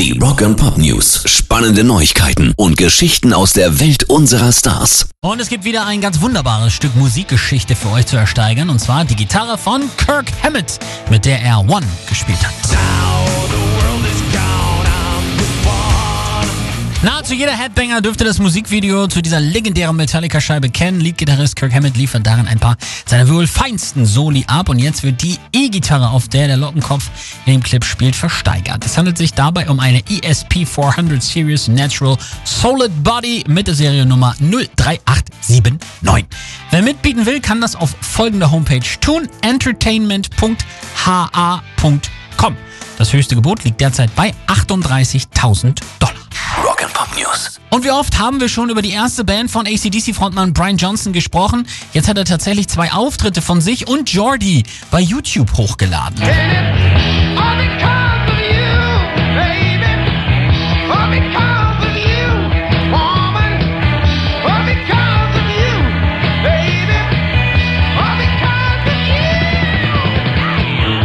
Die Rock and Pop News. Spannende Neuigkeiten und Geschichten aus der Welt unserer Stars. Und es gibt wieder ein ganz wunderbares Stück Musikgeschichte für euch zu ersteigern. Und zwar die Gitarre von Kirk Hammett, mit der er One gespielt hat. Nahezu jeder Headbanger dürfte das Musikvideo zu dieser legendären Metallica-Scheibe kennen. Leadgitarrist Kirk Hammett liefert darin ein paar seiner wohl feinsten Soli ab und jetzt wird die E-Gitarre, auf der der Lockenkopf in dem Clip spielt, versteigert. Es handelt sich dabei um eine ESP 400 Series Natural Solid Body mit der Seriennummer 03879. Wer mitbieten will, kann das auf folgender Homepage tun: entertainment.ha.com. Das höchste Gebot liegt derzeit bei 38.000 Dollar. News. Und wie oft haben wir schon über die erste Band von ACDC-Frontmann Brian Johnson gesprochen? Jetzt hat er tatsächlich zwei Auftritte von sich und Jordi bei YouTube hochgeladen.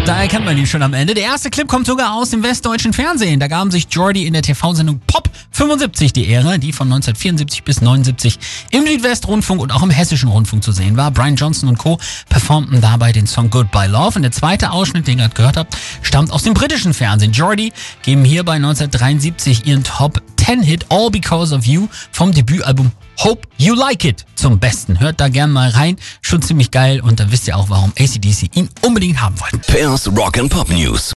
Da erkennt man ihn schon am Ende. Der erste Clip kommt sogar aus dem westdeutschen Fernsehen. Da gaben sich Jordi in der TV-Sendung Pop 75 die Ehre, die von 1974 bis 79 im Südwestrundfunk und auch im Hessischen Rundfunk zu sehen war. Brian Johnson und Co. performten dabei den Song Goodbye Love. Und der zweite Ausschnitt, den ihr gerade gehört habt, stammt aus dem britischen Fernsehen. Jordi geben hierbei 1973 ihren Top 10 Hit All Because of You vom Debütalbum Hope You Like It zum Besten. Hört da gern mal rein. Schon ziemlich geil und dann wisst ihr auch, warum ACDC ihn unbedingt haben wollten. Pairs Rock and Pop News.